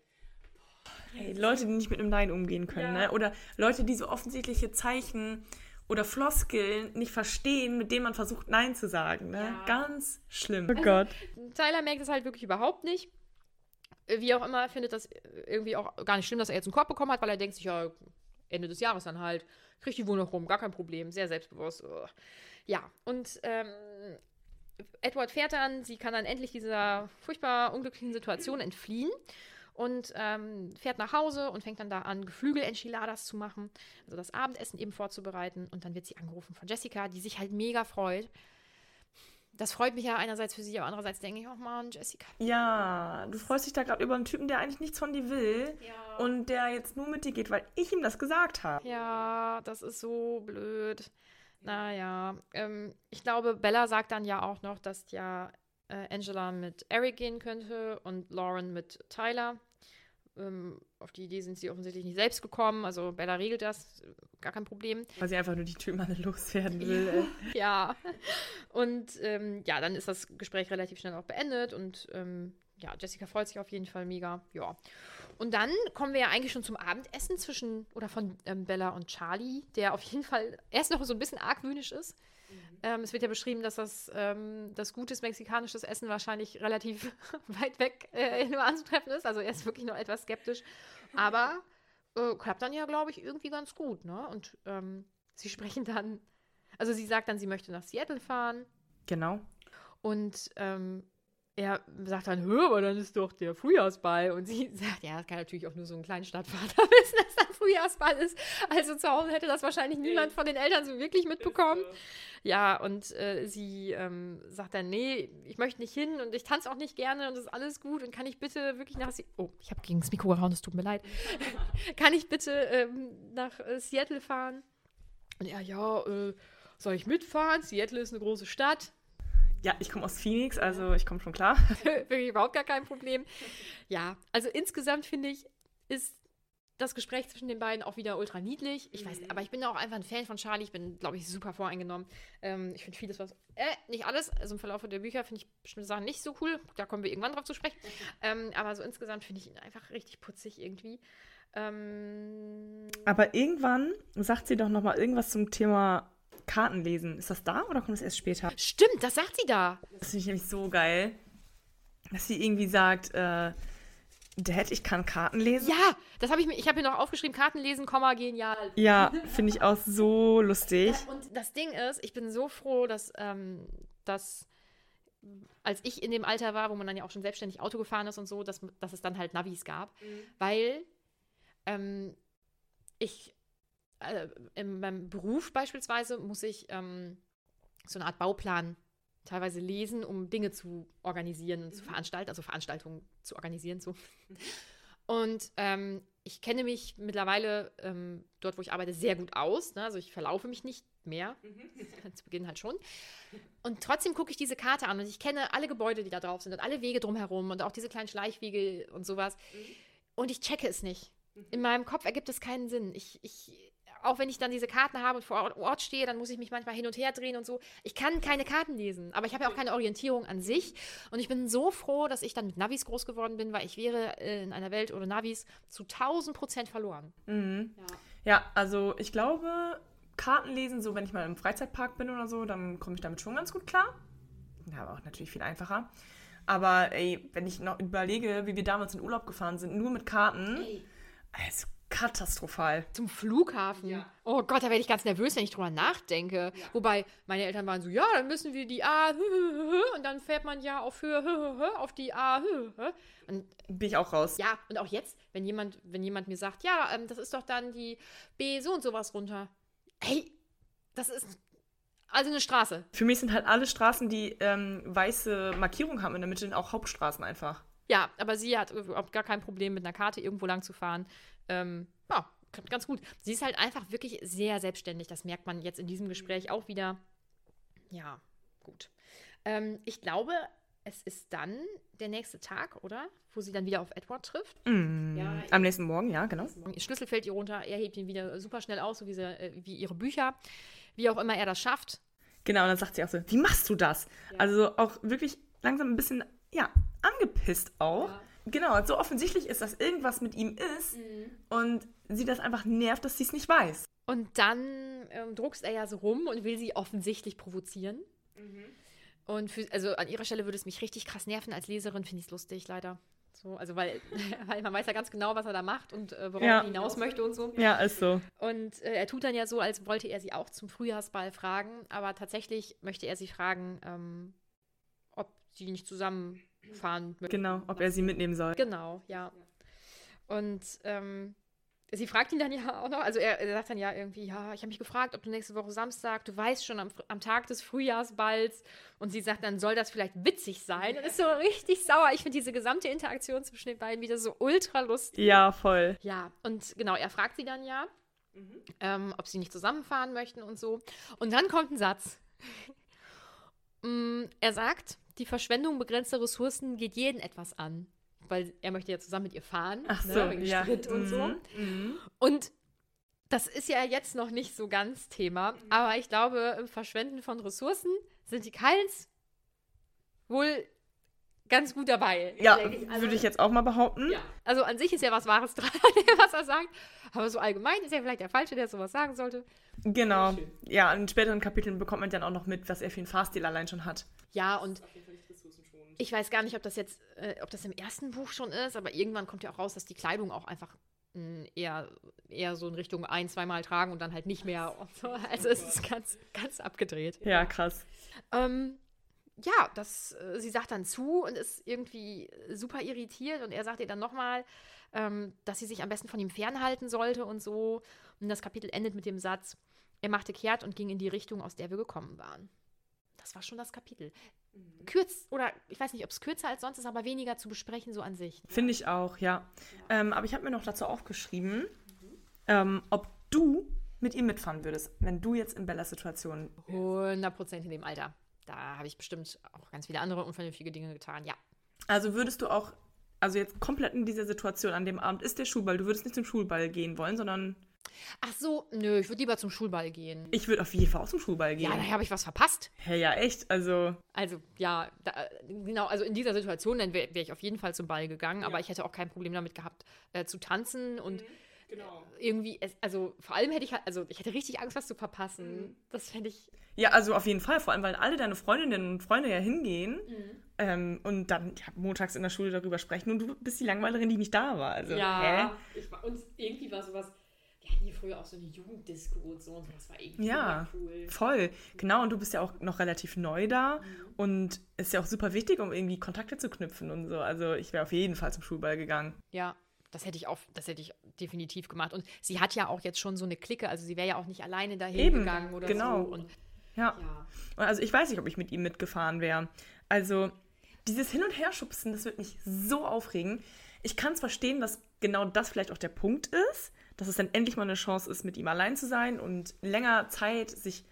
[SPEAKER 2] Hey, Leute, die nicht mit einem Nein umgehen können,
[SPEAKER 1] Ja.
[SPEAKER 2] ne? Oder Leute, die so offensichtliche Zeichen oder Floskeln nicht verstehen, mit denen man versucht, Nein zu sagen. Ne?
[SPEAKER 1] Ja.
[SPEAKER 2] Ganz schlimm. Oh Gott.
[SPEAKER 1] Tyler merkt es halt wirklich überhaupt nicht. Wie auch immer, findet das irgendwie auch gar nicht schlimm, dass er jetzt einen Korb bekommen hat, weil er denkt sich, ja, Ende des Jahres dann halt, kriegt die wohl noch rum, gar kein Problem, sehr selbstbewusst. Ja, und ähm, Edward fährt dann, sie kann dann endlich dieser furchtbar unglücklichen Situation entfliehen und ähm, fährt nach Hause und fängt dann da an, Geflügel-Enchiladas zu machen, also das Abendessen eben vorzubereiten. Und dann wird sie angerufen von Jessica, die sich halt mega freut. Das freut mich ja einerseits für sie, aber andererseits denke ich, oh Mann, Jessica.
[SPEAKER 2] Ja, du freust dich da gerade über einen Typen, der eigentlich nichts von dir will und der jetzt nur mit dir geht, weil ich ihm das gesagt habe.
[SPEAKER 1] Ja, das ist so blöd. Naja, ähm, ich glaube, Bella sagt dann ja auch noch, dass ja äh, Angela mit Eric gehen könnte und Lauren mit Tyler. Ähm, auf die Idee sind sie offensichtlich nicht selbst gekommen. Also Bella regelt das, äh, gar kein Problem.
[SPEAKER 2] Weil sie einfach nur die alle loswerden will. ey.
[SPEAKER 1] Ja. Und ähm, ja, dann ist das Gespräch relativ schnell auch beendet und ähm, ja, Jessica freut sich auf jeden Fall mega. Ja. Und dann kommen wir ja eigentlich schon zum Abendessen zwischen oder von ähm, Bella und Charlie, der auf jeden Fall erst noch so ein bisschen argwöhnisch ist. Ähm, es wird ja beschrieben, dass das, ähm, das gutes mexikanisches Essen wahrscheinlich relativ weit weg äh, nur anzutreffen ist. Also er ist wirklich noch etwas skeptisch. Aber äh, klappt dann ja, glaube ich, irgendwie ganz gut. Ne? Und ähm, sie sprechen dann, also sie sagt dann, sie möchte nach Seattle fahren.
[SPEAKER 2] Genau.
[SPEAKER 1] Und ähm, er sagt dann, hör, aber dann ist doch der Frühjahrsball. Und sie sagt, ja, das kann natürlich auch nur so ein Kleinstadtvater wissen, dass da Frühjahrsball ist. Also zu Hause hätte das wahrscheinlich niemand von den Eltern so wirklich mitbekommen. Ja, und äh, sie ähm, sagt dann, nee, ich möchte nicht hin und ich tanze auch nicht gerne und das ist alles gut und kann ich bitte wirklich nach... Se oh, ich habe gegen das Mikro gehauen, es tut mir leid. kann ich bitte ähm, nach äh, Seattle fahren? Und er, ja, äh, soll ich mitfahren? Seattle ist eine große Stadt.
[SPEAKER 2] Ja, ich komme aus Phoenix, also ich komme schon klar.
[SPEAKER 1] Wirklich überhaupt gar kein Problem. Ja, also insgesamt finde ich, ist das Gespräch zwischen den beiden auch wieder ultra niedlich. Ich weiß, aber ich bin auch einfach ein Fan von Charlie. Ich bin, glaube ich, super voreingenommen. Ähm, ich finde vieles, was. Äh, nicht alles. Also im Verlauf der Bücher finde ich bestimmte Sachen nicht so cool. Da kommen wir irgendwann drauf zu sprechen. Ähm, aber so insgesamt finde ich ihn einfach richtig putzig irgendwie. Ähm,
[SPEAKER 2] Aber irgendwann sagt sie doch noch mal irgendwas zum Thema Kartenlesen. Ist das da oder kommt das erst später?
[SPEAKER 1] stimmt, das sagt sie da.
[SPEAKER 2] Das finde ich nämlich so geil, dass sie irgendwie sagt, äh, Dad, ich kann Karten lesen.
[SPEAKER 1] Ja, das habe ich mir. Ich habe hier noch aufgeschrieben: Karten lesen, Komma, genial.
[SPEAKER 2] Ja, finde ich auch so lustig.
[SPEAKER 1] Und das Ding ist, ich bin so froh, dass, ähm, dass als ich in dem Alter war, wo man dann ja auch schon selbstständig Auto gefahren ist und so, dass, dass es dann halt Navis gab. Weil ähm, ich äh, in meinem Beruf beispielsweise muss ich ähm, so eine Art Bauplan teilweise lesen, um Dinge zu organisieren und zu veranstalten, also Veranstaltungen zu organisieren. So. Und ähm, ich kenne mich mittlerweile ähm, dort, wo ich arbeite, sehr gut aus. Ne? Also ich verlaufe mich nicht mehr. Zu Beginn halt schon. Und trotzdem gucke ich diese Karte an und ich kenne alle Gebäude, die da drauf sind und alle Wege drumherum und auch diese kleinen Schleichwege und sowas. Und ich checke es nicht. In meinem Kopf ergibt es keinen Sinn. Ich, ich, auch wenn ich dann diese Karten habe und vor Ort- stehe, dann muss ich mich manchmal hin und her drehen und so. Ich kann keine Karten lesen, aber ich habe ja auch keine Orientierung an sich. Und ich bin so froh, dass ich dann mit Navis groß geworden bin, weil ich wäre äh, in einer Welt ohne Navis zu 1000 Prozent verloren.
[SPEAKER 2] Ja, also ich glaube, Kartenlesen, so wenn ich mal im Freizeitpark bin oder so, dann komme ich damit schon ganz gut klar. Ja, aber auch natürlich viel einfacher. Aber ey, wenn ich noch überlege, wie wir damals in Urlaub gefahren sind, nur mit Karten, also katastrophal.
[SPEAKER 1] Zum Flughafen. Oh Gott, da werde ich ganz nervös, wenn ich drüber nachdenke. Wobei meine Eltern waren so, ja, dann müssen wir die A und dann fährt man ja auf Höhe auf die A. Und
[SPEAKER 2] Bin ich auch raus.
[SPEAKER 1] ja, und auch jetzt, wenn jemand, wenn jemand mir sagt, ja, ähm, das ist doch dann die B so und sowas runter. Hey, das ist also eine Straße.
[SPEAKER 2] Für mich sind halt alle Straßen, die ähm, weiße Markierung haben in der Mitte, auch Hauptstraßen einfach.
[SPEAKER 1] Ja, aber sie hat überhaupt gar kein Problem, mit einer Karte irgendwo lang zu fahren. Ähm, ja, klappt ganz gut. Sie ist halt einfach wirklich sehr selbstständig. Das merkt man jetzt in diesem Gespräch auch wieder. Ja, gut. Ähm, ich glaube, es ist dann der nächste Tag, oder? Wo sie dann wieder auf Edward trifft.
[SPEAKER 2] Mm,
[SPEAKER 1] Ja,
[SPEAKER 2] Am nächsten Morgen, ja, genau.
[SPEAKER 1] Schlüssel fällt ihr runter, er hebt ihn wieder super schnell aus, so wie, sie, äh, wie ihre Bücher. Wie auch immer er das schafft.
[SPEAKER 2] Genau, und dann sagt sie auch so, wie machst du das? Also auch wirklich langsam ein bisschen, ja, angepisst auch. Genau, so offensichtlich ist, dass irgendwas mit ihm ist und sie das einfach nervt, dass sie es nicht weiß.
[SPEAKER 1] Und dann ähm, druckst er ja so rum und will sie offensichtlich provozieren. Und für, also an ihrer Stelle würde es mich richtig krass nerven. Als Leserin finde ich es lustig, leider. So, also weil, weil man weiß ja ganz genau, was er da macht und äh, worauf
[SPEAKER 2] Ja.
[SPEAKER 1] er hinaus möchte und so.
[SPEAKER 2] Ja, ist so.
[SPEAKER 1] Und äh, er tut dann ja so, als wollte er sie auch zum Frühjahrsball fragen, aber tatsächlich möchte er sie fragen, ähm, ob sie nicht zusammenfahren möchten.
[SPEAKER 2] Genau, ob er sie mitnehmen soll.
[SPEAKER 1] Genau, ja. Und ähm, sie fragt ihn dann ja auch noch, also er, er sagt dann ja irgendwie, ja, ich habe mich gefragt, ob du nächste Woche Samstag, du weißt schon am, am Tag des Frühjahrsballs und sie sagt dann, soll das vielleicht witzig sein? Und ist so richtig sauer. Ich finde diese gesamte Interaktion zwischen den beiden wieder so ultra lustig.
[SPEAKER 2] Ja, voll.
[SPEAKER 1] Ja, und genau, er fragt sie dann ja, ähm, ob sie nicht zusammenfahren möchten und so. Und dann kommt ein Satz. Mm, er sagt, die Verschwendung begrenzter Ressourcen geht jeden etwas an. Weil er möchte ja zusammen mit ihr fahren.
[SPEAKER 2] Ach
[SPEAKER 1] ne,
[SPEAKER 2] so,
[SPEAKER 1] wegen
[SPEAKER 2] ja.
[SPEAKER 1] Sprit und so.
[SPEAKER 2] Mhm, mhm.
[SPEAKER 1] Und das ist ja jetzt noch nicht so ganz Thema, aber ich glaube, im Verschwenden von Ressourcen sind die Keils wohl ganz gut dabei.
[SPEAKER 2] Ja,
[SPEAKER 1] ich. Also-
[SPEAKER 2] würde ich jetzt auch mal behaupten.
[SPEAKER 1] ja. Also an sich ist ja was Wahres dran, was er sagt. Aber so allgemein ist er vielleicht der Falsche, der sowas sagen sollte.
[SPEAKER 2] Genau. Ja, in späteren Kapiteln bekommt man dann auch noch mit, was er für einen Fahrstil allein schon hat.
[SPEAKER 1] Ja, und ich weiß gar nicht, ob das jetzt, äh, ob das im ersten Buch schon ist, aber irgendwann kommt ja auch raus, dass die Kleidung auch einfach mh, eher, eher so in Richtung ein, zweimal tragen und dann halt nicht mehr. So. Also es ist ganz, ganz abgedreht.
[SPEAKER 2] Ja, krass.
[SPEAKER 1] Ähm, ja, das, äh, sie sagt dann zu und ist irgendwie super irritiert und er sagt ihr dann nochmal, ähm, dass sie sich am besten von ihm fernhalten sollte und so. Und das Kapitel endet mit dem Satz, er machte kehrt und ging in die Richtung, aus der wir gekommen waren. Das war schon das Kapitel. Kürz, oder ich weiß nicht, ob es kürzer als sonst ist, aber weniger zu besprechen so an sich.
[SPEAKER 2] Finde ich auch, ja. Ähm, aber ich habe mir noch dazu aufgeschrieben, ähm, ob du mit ihm mitfahren würdest, wenn du jetzt in Bellas Situation
[SPEAKER 1] 100 Prozent in dem Alter. Da habe ich bestimmt auch ganz viele andere unvernünftige Dinge getan. Ja.
[SPEAKER 2] Also würdest du auch, also jetzt komplett in dieser Situation, an dem Abend ist der Schulball, du würdest nicht zum Schulball gehen wollen, sondern
[SPEAKER 1] Ach so, nö, ich würde lieber zum Schulball gehen.
[SPEAKER 2] ich würde auf jeden Fall auch zum Schulball gehen.
[SPEAKER 1] Ja, da habe ich was verpasst.
[SPEAKER 2] Hey, ja, echt, also
[SPEAKER 1] Also, ja, da, genau, also in dieser Situation, dann wäre wär ich auf jeden Fall zum Ball gegangen, aber ich hätte auch kein Problem damit gehabt, äh, zu tanzen und irgendwie, es, also vor allem hätte ich halt, also ich hätte richtig Angst, was zu verpassen. Das fände ich,
[SPEAKER 2] Ja, also auf jeden Fall, vor allem, weil alle deine Freundinnen und Freunde ja hingehen
[SPEAKER 1] Mhm.
[SPEAKER 2] ähm, und dann ja, montags in der Schule darüber sprechen und du bist die Langweilerin, die nicht da war. Also, hä?
[SPEAKER 1] Ich und irgendwie war sowas, wir hatten hier früher auch so eine Jugenddisco und so, und das war irgendwie
[SPEAKER 2] Ja,
[SPEAKER 1] cool.
[SPEAKER 2] voll. Genau, und du bist ja auch noch relativ neu da
[SPEAKER 1] Mhm.
[SPEAKER 2] und ist ja auch super wichtig, um irgendwie Kontakte zu knüpfen und so. Also ich wäre auf jeden Fall zum Schulball gegangen.
[SPEAKER 1] Ja, das hätte ich auch, das hätte ich definitiv gemacht. Und sie hat ja auch jetzt schon so eine Clique, also sie wäre ja auch nicht alleine dahin
[SPEAKER 2] Eben,
[SPEAKER 1] gegangen oder
[SPEAKER 2] genau.
[SPEAKER 1] so. Und
[SPEAKER 2] Ja.
[SPEAKER 1] ja.
[SPEAKER 2] Und Also ich weiß nicht, ob ich mit ihm mitgefahren wäre. Also dieses Hin- und Herschubsen, das wird mich so aufregen. Ich kann es verstehen, dass genau das vielleicht auch der Punkt ist, dass es dann endlich mal eine Chance ist, mit ihm allein zu sein und länger Zeit sich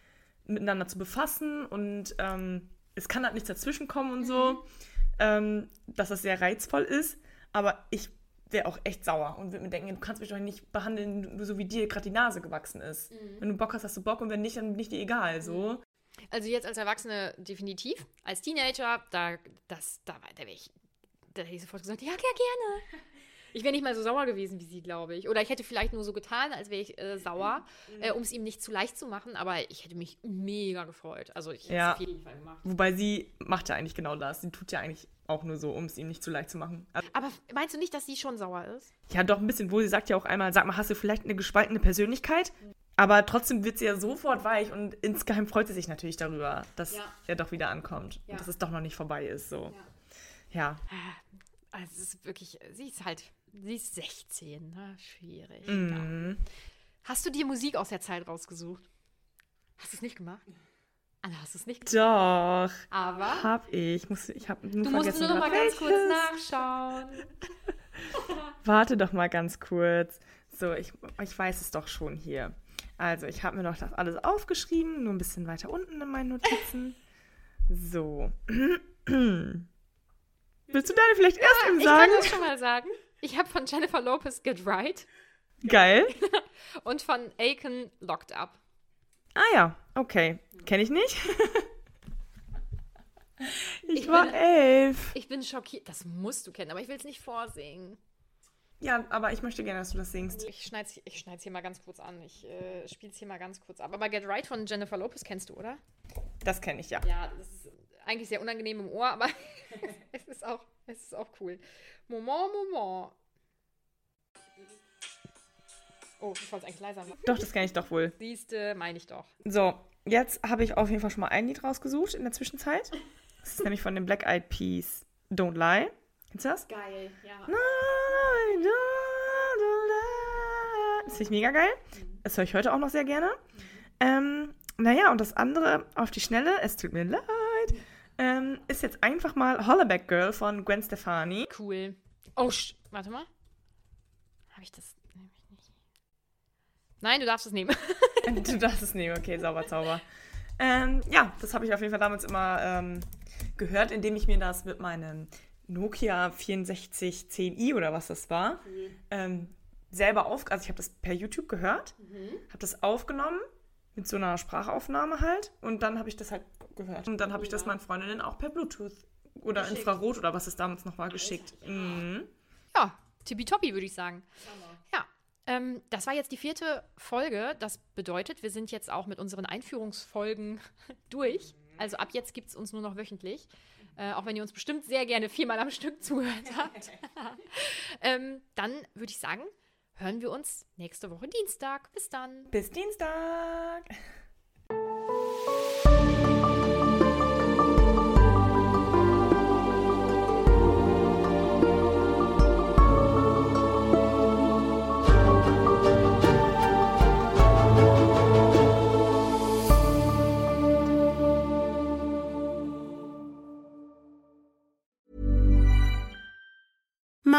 [SPEAKER 2] miteinander zu befassen und ähm, es kann halt nichts dazwischen kommen und so, ähm, dass das sehr reizvoll ist. Aber ich wäre auch echt sauer und würde mir denken, du kannst mich doch nicht behandeln, nur so wie dir gerade die Nase gewachsen ist. Wenn du Bock hast, hast du Bock und wenn nicht, dann bin ich dir egal. So.
[SPEAKER 1] Also jetzt als Erwachsene definitiv. Als Teenager, da, das, da, da wäre ich, da hätte ich sofort gesagt, ja, ja, gerne. Ich wäre nicht mal so sauer gewesen wie sie, glaube ich. Oder ich hätte vielleicht nur so getan, als wäre ich äh, sauer, äh, um es ihm nicht zu leicht zu machen. Aber ich hätte mich mega gefreut. Also ich hätte
[SPEAKER 2] Ja.
[SPEAKER 1] es auf jeden Fall gemacht.
[SPEAKER 2] Wobei sie macht ja eigentlich genau das. Sie tut ja eigentlich auch nur so, um es ihm nicht zu leicht zu machen. Also,
[SPEAKER 1] Aber meinst du nicht, dass sie schon sauer ist?
[SPEAKER 2] ja, doch ein bisschen wohl. Sie sagt ja auch einmal, sag mal, hast du vielleicht eine gespaltene Persönlichkeit? Aber trotzdem wird sie ja sofort weich und insgeheim freut sie sich natürlich darüber, dass
[SPEAKER 1] Ja.
[SPEAKER 2] er doch wieder ankommt
[SPEAKER 1] Ja.
[SPEAKER 2] und dass es doch noch nicht vorbei ist. So. Ja.
[SPEAKER 1] Also es ist wirklich, sie ist halt, sie ist 16, ne? schwierig.
[SPEAKER 2] Mhm.
[SPEAKER 1] Ja. Hast du dir Musik aus der Zeit rausgesucht? Hast du es nicht gemacht? Anna, hast du es nicht gemacht?
[SPEAKER 2] Doch.
[SPEAKER 1] Aber
[SPEAKER 2] Hab ich. Muss, ich hab nur
[SPEAKER 1] du musst
[SPEAKER 2] vergessen,
[SPEAKER 1] nur noch mal ganz kurz nachschauen.
[SPEAKER 2] Warte doch mal ganz kurz. So, ich, ich weiß es doch schon hier. Also, ich habe mir noch das alles aufgeschrieben, nur ein bisschen weiter unten in meinen Notizen. So. Willst du deine vielleicht erst eben
[SPEAKER 1] Ich
[SPEAKER 2] sagen?
[SPEAKER 1] kann das schon mal sagen. Ich habe von Jennifer Lopez Get Right
[SPEAKER 2] Geil.
[SPEAKER 1] und von Aiken Locked Up.
[SPEAKER 2] Ah ja, okay. Kenne ich nicht. ich,
[SPEAKER 1] Ich
[SPEAKER 2] war
[SPEAKER 1] bin-
[SPEAKER 2] elf.
[SPEAKER 1] Ich bin schockiert. Das musst du kennen, aber ich will es nicht vorsingen.
[SPEAKER 2] Ja, aber ich möchte gerne, dass du das singst.
[SPEAKER 1] Ich schneide es ich schneid's hier mal ganz kurz an. Ich äh, spiele es hier mal ganz kurz ab. Aber Get Right von Jennifer Lopez kennst du, oder?
[SPEAKER 2] Das kenne ich ja.
[SPEAKER 1] Ja, das ist eigentlich sehr unangenehm im Ohr, aber es, ist auch, es ist auch cool. Moment, Moment. Oh, ich wollte es eigentlich leiser machen.
[SPEAKER 2] Doch, das kenne ich doch wohl.
[SPEAKER 1] Siehste, meine ich doch.
[SPEAKER 2] So, jetzt habe ich auf jeden Fall schon mal ein Lied rausgesucht in der Zwischenzeit. Das ist nämlich von den Black Eyed Peas. Don't Lie. Kennst du das?
[SPEAKER 1] Geil, ja.
[SPEAKER 2] Das finde ich mega geil. Das höre ich heute auch noch sehr gerne. Ähm, naja, und das andere auf die Schnelle, es tut mir leid, ähm, ist jetzt einfach mal Hollaback Girl von Gwen Stefani.
[SPEAKER 1] Cool. Oh, sch- warte mal. Habe ich das? Nehm ich nicht. Nein, du darfst es nehmen.
[SPEAKER 2] Du darfst es nehmen, okay, sauber, sauber. Ähm, ja, das habe ich auf jeden Fall damals immer ähm, gehört, indem ich mir das mit meinem Nokia 6410i oder was das war, ähm, selber auf, also ich habe das per YouTube gehört, habe das aufgenommen mit so einer Sprachaufnahme halt und dann habe ich das halt gehört. Und dann habe ich das meinen Freundinnen auch per Bluetooth oder Infrarot oder was es damals noch war geschickt. Mhm.
[SPEAKER 1] Ja, tippitoppi, würde ich sagen. Ja, ähm, das war jetzt die vierte Folge. Das bedeutet, wir sind jetzt auch mit unseren Einführungsfolgen durch. Also ab jetzt gibt es uns nur noch wöchentlich. Äh, auch wenn ihr uns bestimmt sehr gerne viermal am Stück zugehört habt. ähm, dann würde ich sagen, hören wir uns nächste Woche Dienstag. Bis dann.
[SPEAKER 2] Bis Dienstag!